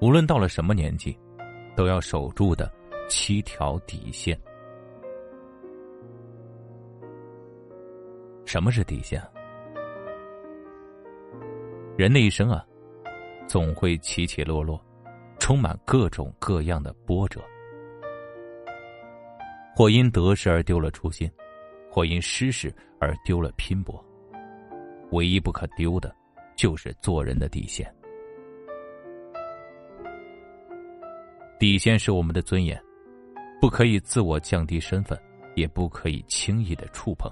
无论到了什么年纪，都要守住的七条底线。什么是底线？人的一生啊，总会起起落落，充满各种各样的波折。或因得失而丢了初心，或因失事而丢了拼搏。唯一不可丢的，就是做人的底线。底线是我们的尊严，不可以自我降低身份，也不可以轻易的触碰。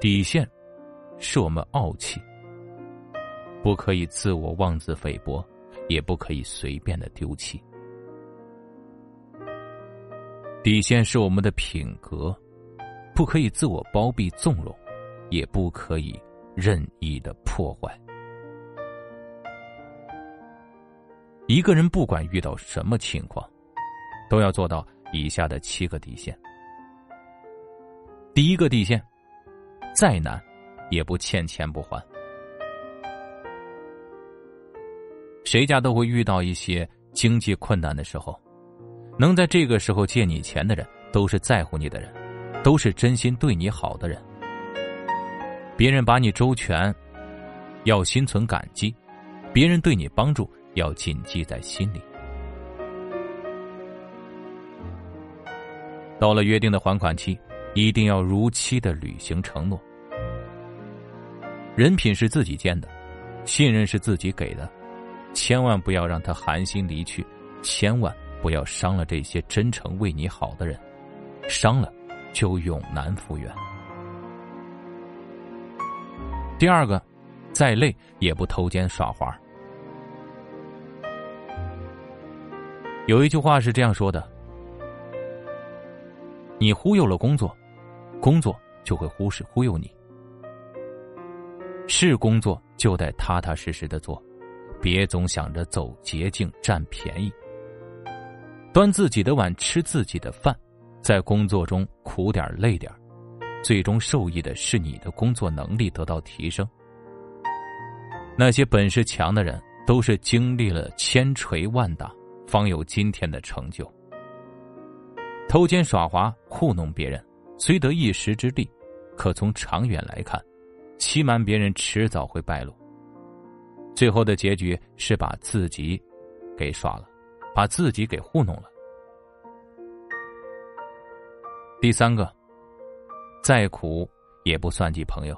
底线，是我们傲气，不可以自我妄自菲薄，也不可以随便的丢弃。底线是我们的品格，不可以自我包庇纵容，也不可以任意的破坏。一个人不管遇到什么情况，都要做到以下的七个底线。第一个底线。再难，也不欠钱不还。谁家都会遇到一些经济困难的时候，能在这个时候借你钱的人，都是在乎你的人，都是真心对你好的人。别人把你周全，要心存感激；别人对你帮助，要谨记在心里。到了约定的还款期。一定要如期的履行承诺。人品是自己建的，信任是自己给的，千万不要让他寒心离去，千万不要伤了这些真诚为你好的人，伤了就永难复原。第二个，再累也不偷奸耍滑。有一句话是这样说的：你忽悠了工作。工作就会忽视忽悠你，是工作就得踏踏实实的做，别总想着走捷径占便宜。端自己的碗吃自己的饭，在工作中苦点累点最终受益的是你的工作能力得到提升。那些本事强的人，都是经历了千锤万打，方有今天的成就。偷奸耍滑糊弄别人。虽得一时之利，可从长远来看，欺瞒别人迟早会败露。最后的结局是把自己给耍了，把自己给糊弄了。第三个，再苦也不算计朋友。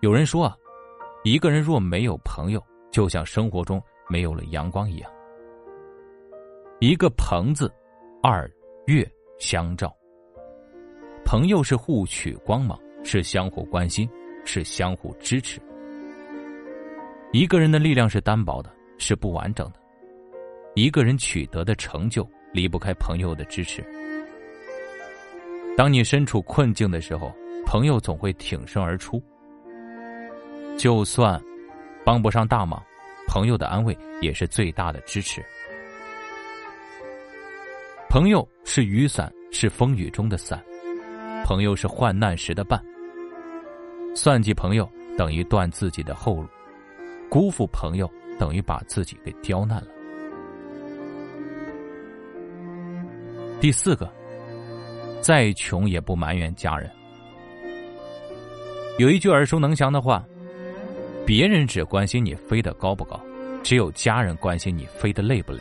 有人说啊，一个人若没有朋友，就像生活中没有了阳光一样。一个“朋”字，二月。相照，朋友是互取光芒，是相互关心，是相互支持。一个人的力量是单薄的，是不完整的。一个人取得的成就离不开朋友的支持。当你身处困境的时候，朋友总会挺身而出。就算帮不上大忙，朋友的安慰也是最大的支持。朋友是雨伞，是风雨中的伞；朋友是患难时的伴。算计朋友等于断自己的后路，辜负朋友等于把自己给刁难了。第四个，再穷也不埋怨家人。有一句耳熟能详的话：别人只关心你飞得高不高，只有家人关心你飞得累不累。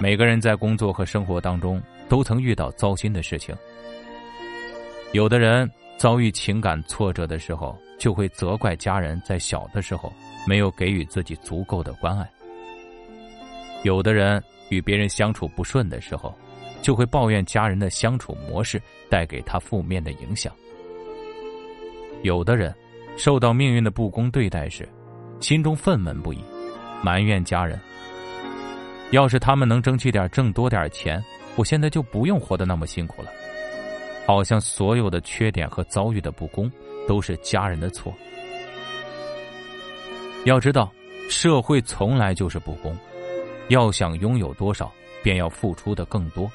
每个人在工作和生活当中都曾遇到糟心的事情。有的人遭遇情感挫折的时候，就会责怪家人在小的时候没有给予自己足够的关爱；有的人与别人相处不顺的时候，就会抱怨家人的相处模式带给他负面的影响；有的人受到命运的不公对待时，心中愤懑不已，埋怨家人。要是他们能争取点挣多点钱，我现在就不用活得那么辛苦了。好像所有的缺点和遭遇的不公都是家人的错。要知道，社会从来就是不公，要想拥有多少，便要付出的更多。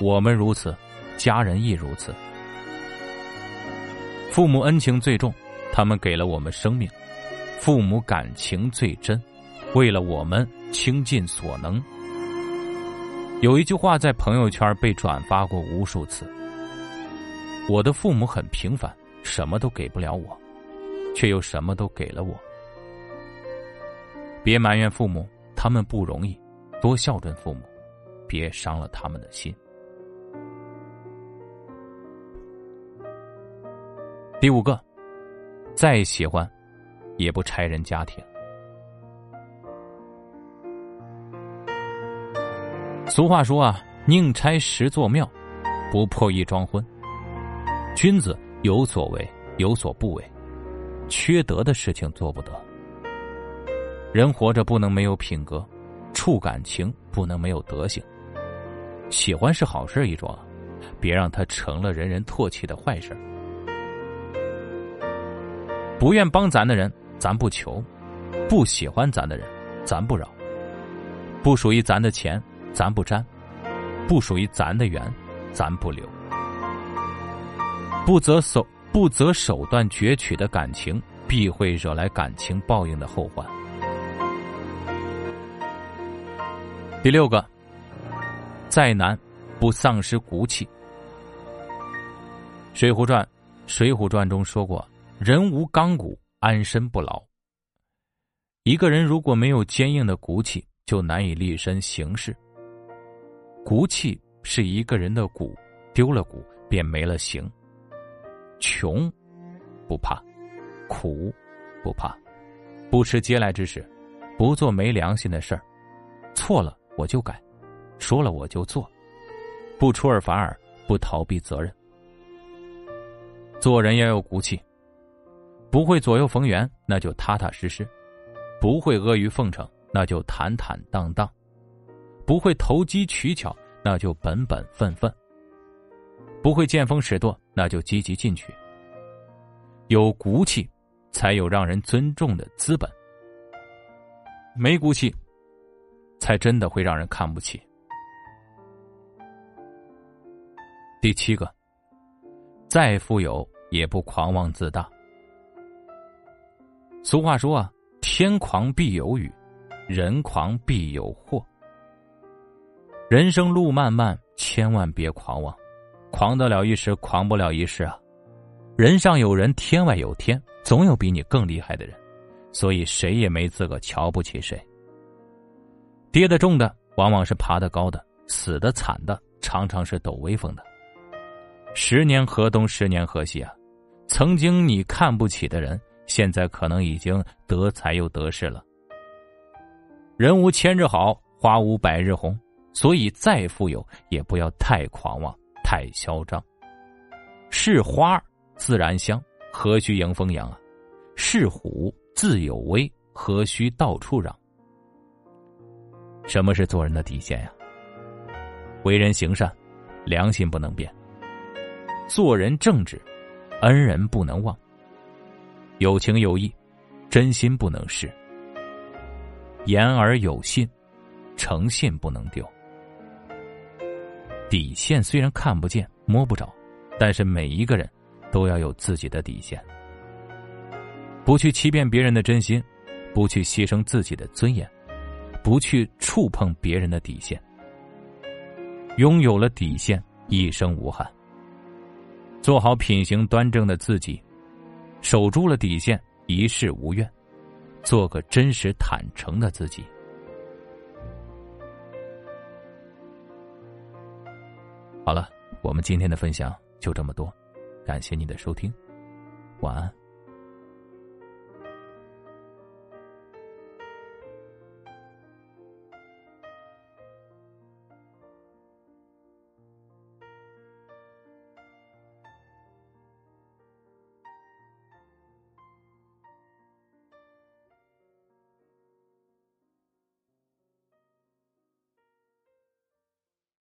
我们如此，家人亦如此。父母恩情最重，他们给了我们生命；父母感情最真，为了我们倾尽所能。有一句话在朋友圈被转发过无数次：“我的父母很平凡，什么都给不了我，却又什么都给了我。”别埋怨父母，他们不容易，多孝顺父母，别伤了他们的心。第五个，再喜欢，也不拆人家庭。俗话说啊，宁拆十座庙，不破一桩婚。君子有所为，有所不为，缺德的事情做不得。人活着不能没有品格，处感情不能没有德行。喜欢是好事一桩，别让它成了人人唾弃的坏事。不愿帮咱的人，咱不求；不喜欢咱的人，咱不扰；不属于咱的钱，咱不沾；不属于咱的缘，咱不留。不择手不择手段攫取的感情，必会惹来感情报应的后患。第六个，再难不丧失骨气。《水浒传》《水浒传》中说过。人无钢骨，安身不牢。一个人如果没有坚硬的骨气，就难以立身行事。骨气是一个人的骨，丢了骨便没了形。穷不怕，苦不怕，不吃嗟来之食，不做没良心的事儿。错了我就改，说了我就做，不出尔反尔，不逃避责任。做人要有骨气。不会左右逢源，那就踏踏实实；不会阿谀奉承，那就坦坦荡荡；不会投机取巧，那就本本分分；不会见风使舵，那就积极进取。有骨气，才有让人尊重的资本；没骨气，才真的会让人看不起。第七个，再富有也不狂妄自大。俗话说啊，天狂必有雨，人狂必有祸。人生路漫漫，千万别狂妄，狂得了一时，狂不了一世啊。人上有人，天外有天，总有比你更厉害的人，所以谁也没资格瞧不起谁。跌得重的往往是爬得高的，死得惨的常常是抖威风的。十年河东，十年河西啊，曾经你看不起的人。现在可能已经得财又得势了。人无千日好，花无百日红，所以再富有也不要太狂妄、太嚣张。是花自然香，何须迎风扬啊？是虎自有威，何须到处嚷？什么是做人的底线呀？为人行善，良心不能变；做人正直，恩人不能忘。有情有义，真心不能失；言而有信，诚信不能丢。底线虽然看不见、摸不着，但是每一个人都要有自己的底线。不去欺骗别人的真心，不去牺牲自己的尊严，不去触碰别人的底线。拥有了底线，一生无憾。做好品行端正的自己。守住了底线，一世无怨，做个真实坦诚的自己。好了，我们今天的分享就这么多，感谢您的收听，晚安。